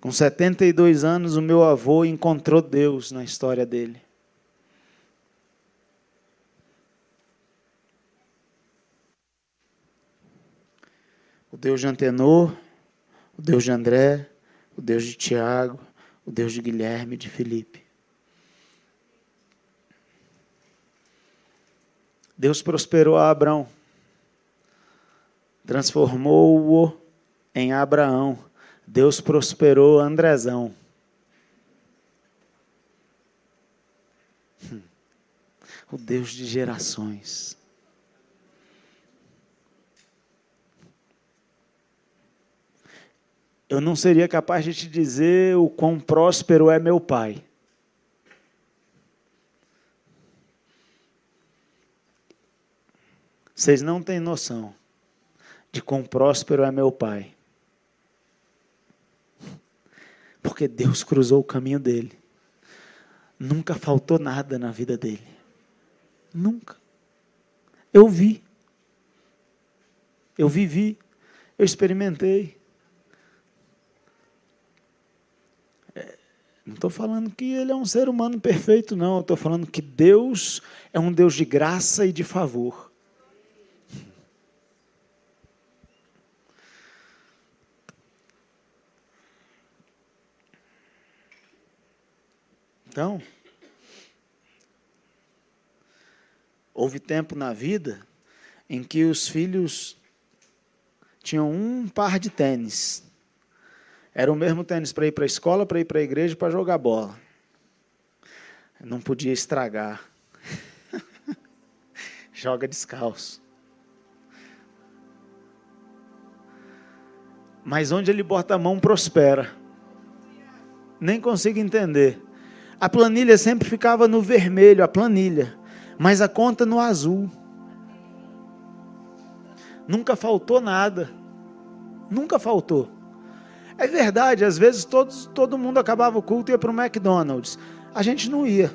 Speaker 2: Com 72 anos, o meu avô encontrou Deus na história dele. O Deus de Antenor, o Deus de André, o Deus de Tiago, o Deus de Guilherme e de Felipe. Deus prosperou a Abraão, transformou-o em Abraão Deus prosperou Andrezão. Hum. O Deus de gerações. Eu não seria capaz de te dizer o quão próspero é meu pai. Vocês não têm noção de quão próspero é meu pai. Porque Deus cruzou o caminho dele. Nunca faltou nada na vida dele. Nunca. Eu vi. Eu vivi. Eu experimentei. É, não estou falando que ele é um ser humano perfeito, não. Estou falando que Deus é um Deus de graça e de favor. Então, houve tempo na vida em que os filhos tinham um par de tênis. Era o mesmo tênis para ir para a escola, para ir para a igreja, para jogar bola. Não podia estragar. Joga descalço. Mas onde ele bota a mão prospera. Nem consigo entender. A planilha sempre ficava no vermelho, a planilha, mas a conta no azul. Nunca faltou nada. Nunca faltou. É verdade, às vezes todos, todo mundo acabava o culto e ia para o McDonald's. A gente não ia.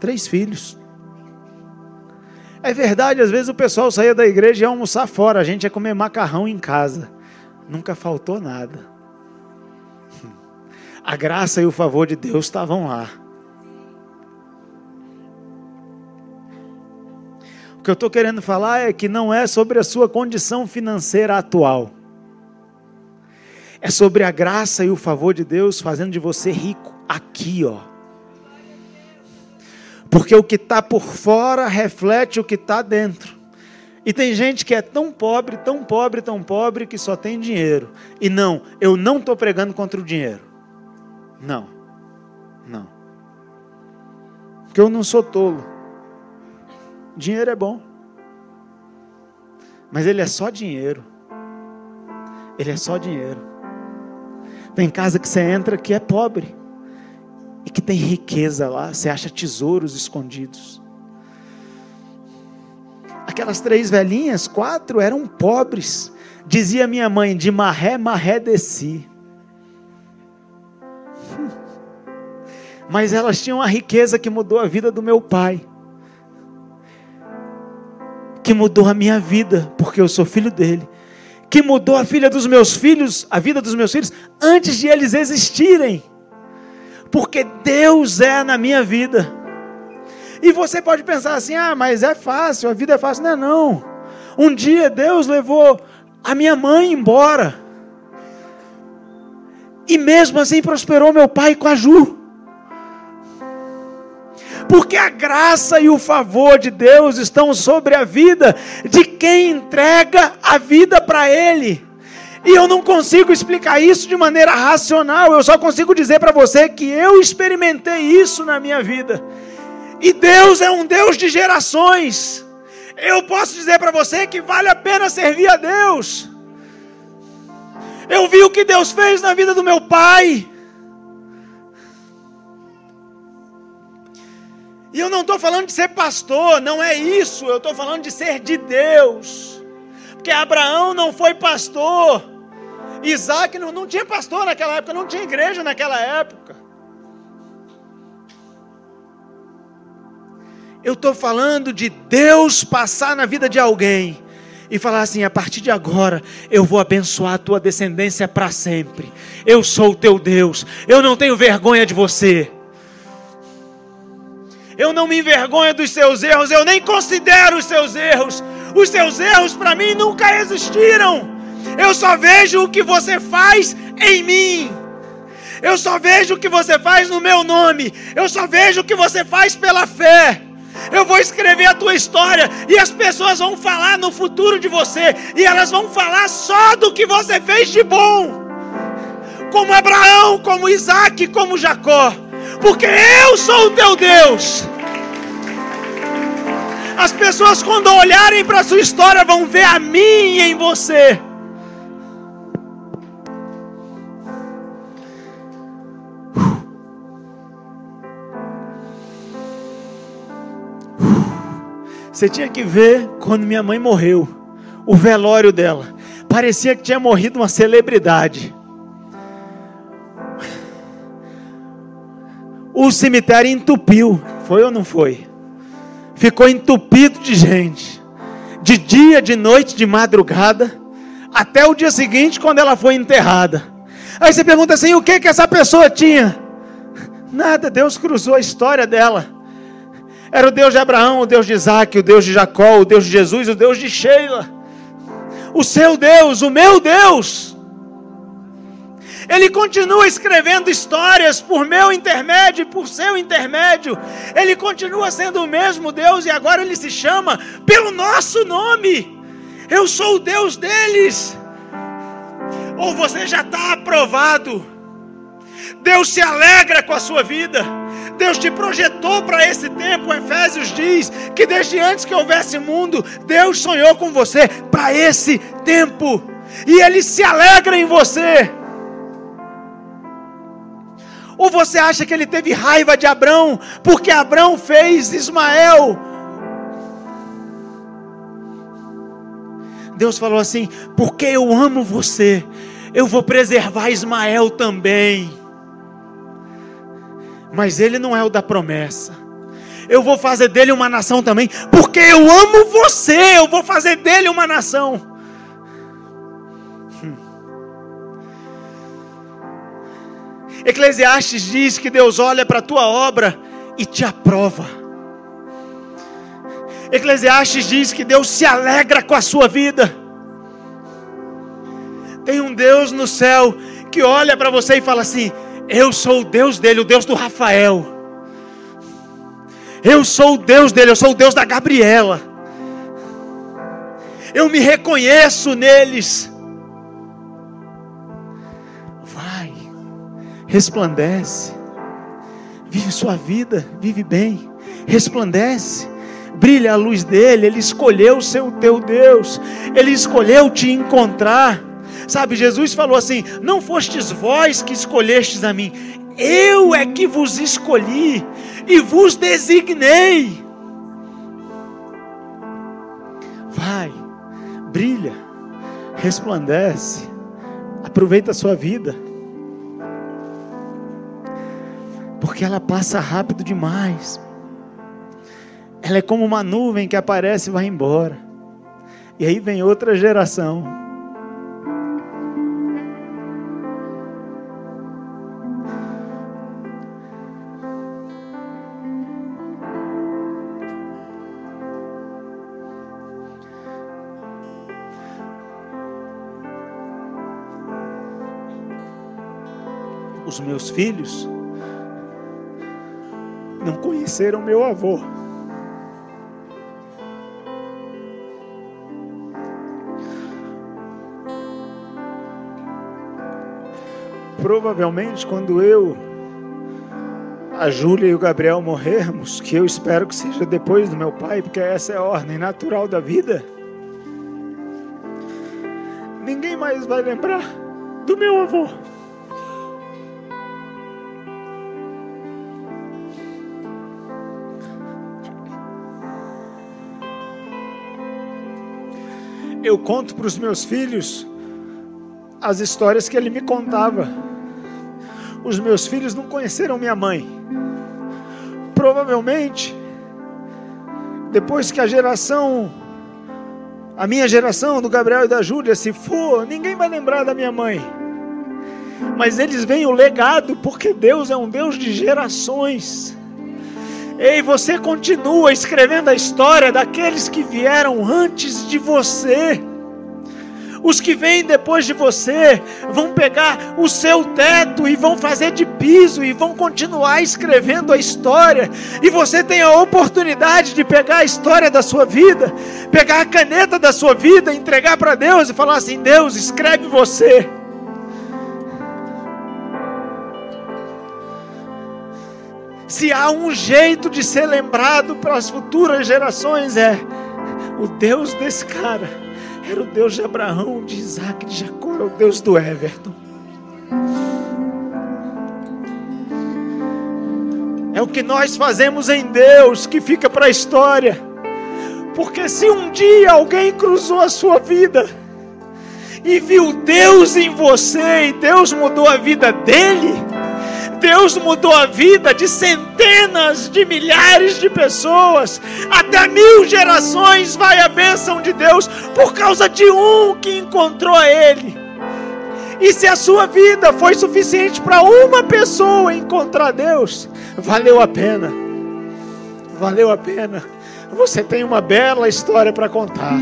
Speaker 2: Três filhos. É verdade, às vezes o pessoal saía da igreja e ia almoçar fora, a gente ia comer macarrão em casa. Nunca faltou nada a graça e o favor de Deus estavam lá. O que eu estou querendo falar é que não é sobre a sua condição financeira atual. É sobre a graça e o favor de Deus fazendo de você rico aqui, ó. Porque o que está por fora reflete o que está dentro. E tem gente que é tão pobre, tão pobre, tão pobre que só tem dinheiro. E não, eu não estou pregando contra o dinheiro. Não, não. Porque eu não sou tolo. Dinheiro é bom. Mas ele é só dinheiro. Ele é só dinheiro. Tem casa que você entra que é pobre. E que tem riqueza lá. Você acha tesouros escondidos. Aquelas três velhinhas, quatro, eram pobres. Dizia minha mãe, de marré, marré desci. Mas elas tinham a riqueza que mudou a vida do meu pai. Que mudou a minha vida, porque eu sou filho dele. Que mudou a filha dos meus filhos, a vida dos meus filhos, antes de eles existirem. Porque Deus é na minha vida. E você pode pensar assim: ah, mas é fácil, a vida é fácil. Não é não. Um dia Deus levou a minha mãe embora. E mesmo assim prosperou meu pai com a Ju. Porque a graça e o favor de Deus estão sobre a vida de quem entrega a vida para Ele. E eu não consigo explicar isso de maneira racional, eu só consigo dizer para você que eu experimentei isso na minha vida. E Deus é um Deus de gerações. Eu posso dizer para você que vale a pena servir a Deus. Eu vi o que Deus fez na vida do meu pai. E eu não estou falando de ser pastor, não é isso. Eu estou falando de ser de Deus. Porque Abraão não foi pastor. Isaac não, não tinha pastor naquela época, não tinha igreja naquela época. Eu estou falando de Deus passar na vida de alguém e falar assim: a partir de agora eu vou abençoar a tua descendência para sempre. Eu sou o teu Deus, eu não tenho vergonha de você. Eu não me envergonho dos seus erros, eu nem considero os seus erros. Os seus erros para mim nunca existiram. Eu só vejo o que você faz em mim. Eu só vejo o que você faz no meu nome. Eu só vejo o que você faz pela fé. Eu vou escrever a tua história e as pessoas vão falar no futuro de você e elas vão falar só do que você fez de bom. Como Abraão, como Isaac, como Jacó. Porque eu sou o teu Deus. As pessoas, quando olharem para a sua história, vão ver a minha em você. Você tinha que ver quando minha mãe morreu, o velório dela. Parecia que tinha morrido uma celebridade. O cemitério entupiu, foi ou não foi? Ficou entupido de gente, de dia, de noite, de madrugada, até o dia seguinte, quando ela foi enterrada. Aí você pergunta assim: o que que essa pessoa tinha? Nada, Deus cruzou a história dela. Era o Deus de Abraão, o Deus de Isaac, o Deus de Jacó, o Deus de Jesus, o Deus de Sheila. O seu Deus, o meu Deus. Ele continua escrevendo histórias por meu intermédio e por seu intermédio. Ele continua sendo o mesmo Deus e agora ele se chama pelo nosso nome. Eu sou o Deus deles. Ou você já está aprovado. Deus se alegra com a sua vida. Deus te projetou para esse tempo. Efésios diz que desde antes que houvesse mundo, Deus sonhou com você para esse tempo. E Ele se alegra em você. Ou você acha que ele teve raiva de Abraão porque Abraão fez Ismael? Deus falou assim: porque eu amo você, eu vou preservar Ismael também mas ele não é o da promessa. Eu vou fazer dele uma nação também, porque eu amo você, eu vou fazer dele uma nação. Eclesiastes diz que Deus olha para a tua obra e te aprova. Eclesiastes diz que Deus se alegra com a sua vida. Tem um Deus no céu que olha para você e fala assim: eu sou o Deus dele, o Deus do Rafael. Eu sou o Deus dele, eu sou o Deus da Gabriela. Eu me reconheço neles. Resplandece, vive sua vida, vive bem, resplandece, brilha a luz dele. Ele escolheu o seu teu Deus, ele escolheu te encontrar. Sabe, Jesus falou assim: Não fostes vós que escolhestes a mim, eu é que vos escolhi e vos designei. brilha, resplandece, aproveita a sua vida. Porque ela passa rápido demais. Ela é como uma nuvem que aparece e vai embora. E aí vem outra geração os meus filhos não conheceram meu avô. Provavelmente quando eu, a Júlia e o Gabriel morrermos, que eu espero que seja depois do meu pai, porque essa é a ordem natural da vida, ninguém mais vai lembrar do meu avô. Eu conto para os meus filhos as histórias que ele me contava. Os meus filhos não conheceram minha mãe. Provavelmente, depois que a geração, a minha geração do Gabriel e da Júlia se for, ninguém vai lembrar da minha mãe. Mas eles veem o legado, porque Deus é um Deus de gerações. Ei, você continua escrevendo a história daqueles que vieram antes de você. Os que vêm depois de você vão pegar o seu teto e vão fazer de piso e vão continuar escrevendo a história. E você tem a oportunidade de pegar a história da sua vida, pegar a caneta da sua vida, entregar para Deus e falar assim: Deus, escreve você. Se há um jeito de ser lembrado para as futuras gerações, é o Deus desse cara era o Deus de Abraão, de Isaac, de Jacó, é o Deus do Everton. É o que nós fazemos em Deus que fica para a história. Porque se um dia alguém cruzou a sua vida e viu Deus em você e Deus mudou a vida dele, Deus mudou a vida de centenas de milhares de pessoas, até mil gerações vai a bênção de Deus por causa de um que encontrou a Ele. E se a sua vida foi suficiente para uma pessoa encontrar Deus, valeu a pena. Valeu a pena. Você tem uma bela história para contar.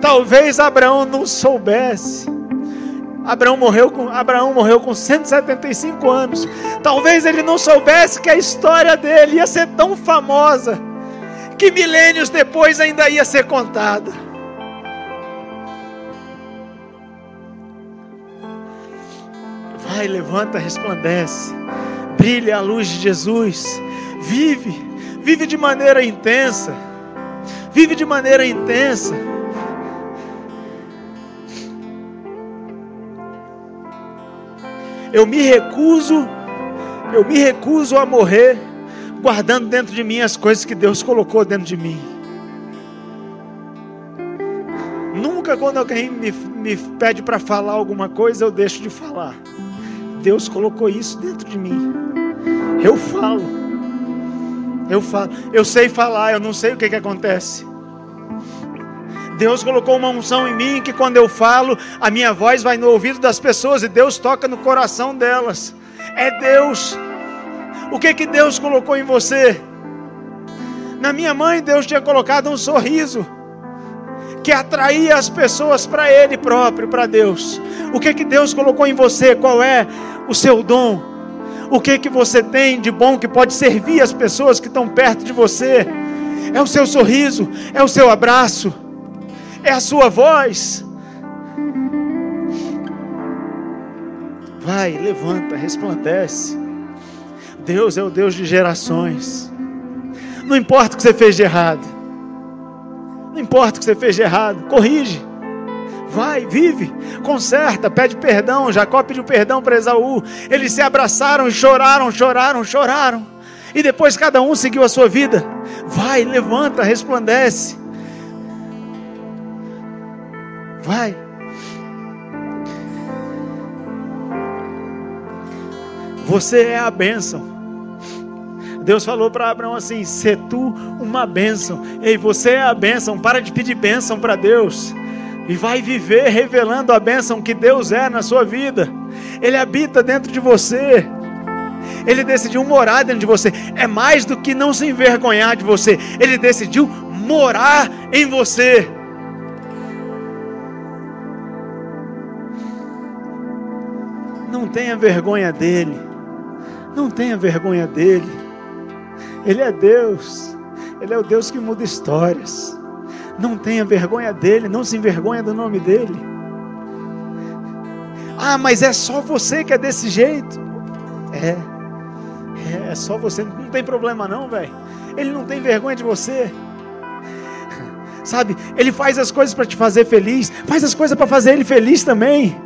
Speaker 2: Talvez Abraão não soubesse Abraão morreu com, Abraão morreu com 175 anos. Talvez ele não soubesse que a história dele ia ser tão famosa que milênios depois ainda ia ser contada. Vai, levanta, resplandece. Brilha a luz de Jesus. Vive, vive de maneira intensa. Vive de maneira intensa. Eu me recuso, eu me recuso a morrer guardando dentro de mim as coisas que Deus colocou dentro de mim. Nunca quando alguém me, me pede para falar alguma coisa, eu deixo de falar. Deus colocou isso dentro de mim. Eu falo. Eu falo. Eu sei falar, eu não sei o que, que acontece. Deus colocou uma unção em mim que quando eu falo, a minha voz vai no ouvido das pessoas e Deus toca no coração delas. É Deus. O que que Deus colocou em você? Na minha mãe, Deus tinha colocado um sorriso que atraía as pessoas para Ele próprio, para Deus. O que que Deus colocou em você? Qual é o seu dom? O que que você tem de bom que pode servir as pessoas que estão perto de você? É o seu sorriso, é o seu abraço é a sua voz. Vai, levanta, resplandece. Deus é o Deus de gerações. Não importa o que você fez de errado. Não importa o que você fez de errado, corrige. Vai, vive, conserta, pede perdão. Jacó pediu perdão para Esaú. Eles se abraçaram e choraram, choraram, choraram. E depois cada um seguiu a sua vida. Vai, levanta, resplandece. Vai. Você é a bênção. Deus falou para Abraão assim: "Se tu uma bênção". Ei, você é a bênção. Para de pedir bênção para Deus e vai viver revelando a bênção que Deus é na sua vida. Ele habita dentro de você. Ele decidiu morar dentro de você. É mais do que não se envergonhar de você. Ele decidiu morar em você. Não tenha vergonha dele. Não tenha vergonha dele. Ele é Deus. Ele é o Deus que muda histórias. Não tenha vergonha dele, não se envergonha do nome dele. Ah, mas é só você que é desse jeito. É. É, é só você, não tem problema não, velho. Ele não tem vergonha de você. Sabe? Ele faz as coisas para te fazer feliz, faz as coisas para fazer ele feliz também.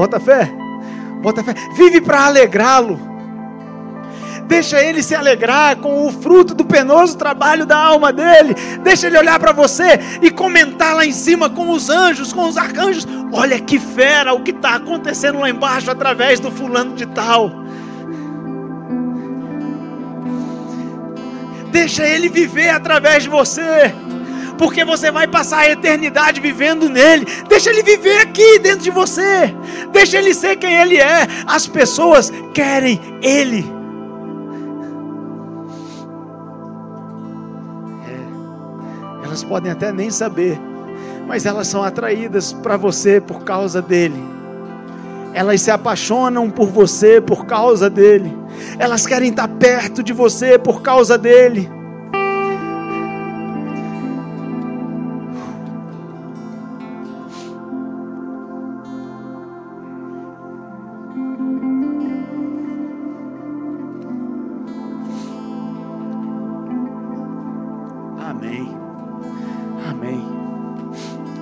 Speaker 2: Bota fé. Bota fé. Vive para alegrá-lo. Deixa ele se alegrar com o fruto do penoso trabalho da alma dele. Deixa ele olhar para você e comentar lá em cima com os anjos, com os arcanjos. Olha que fera o que está acontecendo lá embaixo através do fulano de tal. Deixa ele viver através de você porque você vai passar a eternidade vivendo nele. Deixa ele viver aqui dentro de você. Deixa ele ser quem ele é. As pessoas querem ele. Elas podem até nem saber, mas elas são atraídas para você por causa dele. Elas se apaixonam por você por causa dele. Elas querem estar perto de você por causa dele.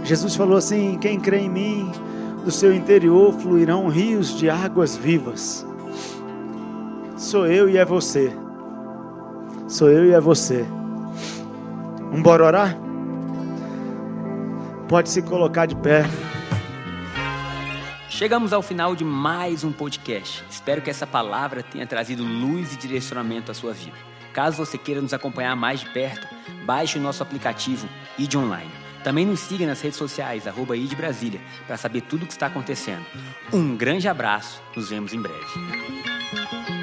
Speaker 2: Jesus falou assim: quem crê em mim, do seu interior fluirão rios de águas vivas. Sou eu e é você. Sou eu e é você. Vamos embora orar? Pode se colocar de pé.
Speaker 1: Chegamos ao final de mais um podcast. Espero que essa palavra tenha trazido luz e direcionamento à sua vida. Caso você queira nos acompanhar mais de perto, baixe o nosso aplicativo ID Online. Também nos siga nas redes sociais, arroba Brasília, para saber tudo o que está acontecendo. Um grande abraço, nos vemos em breve.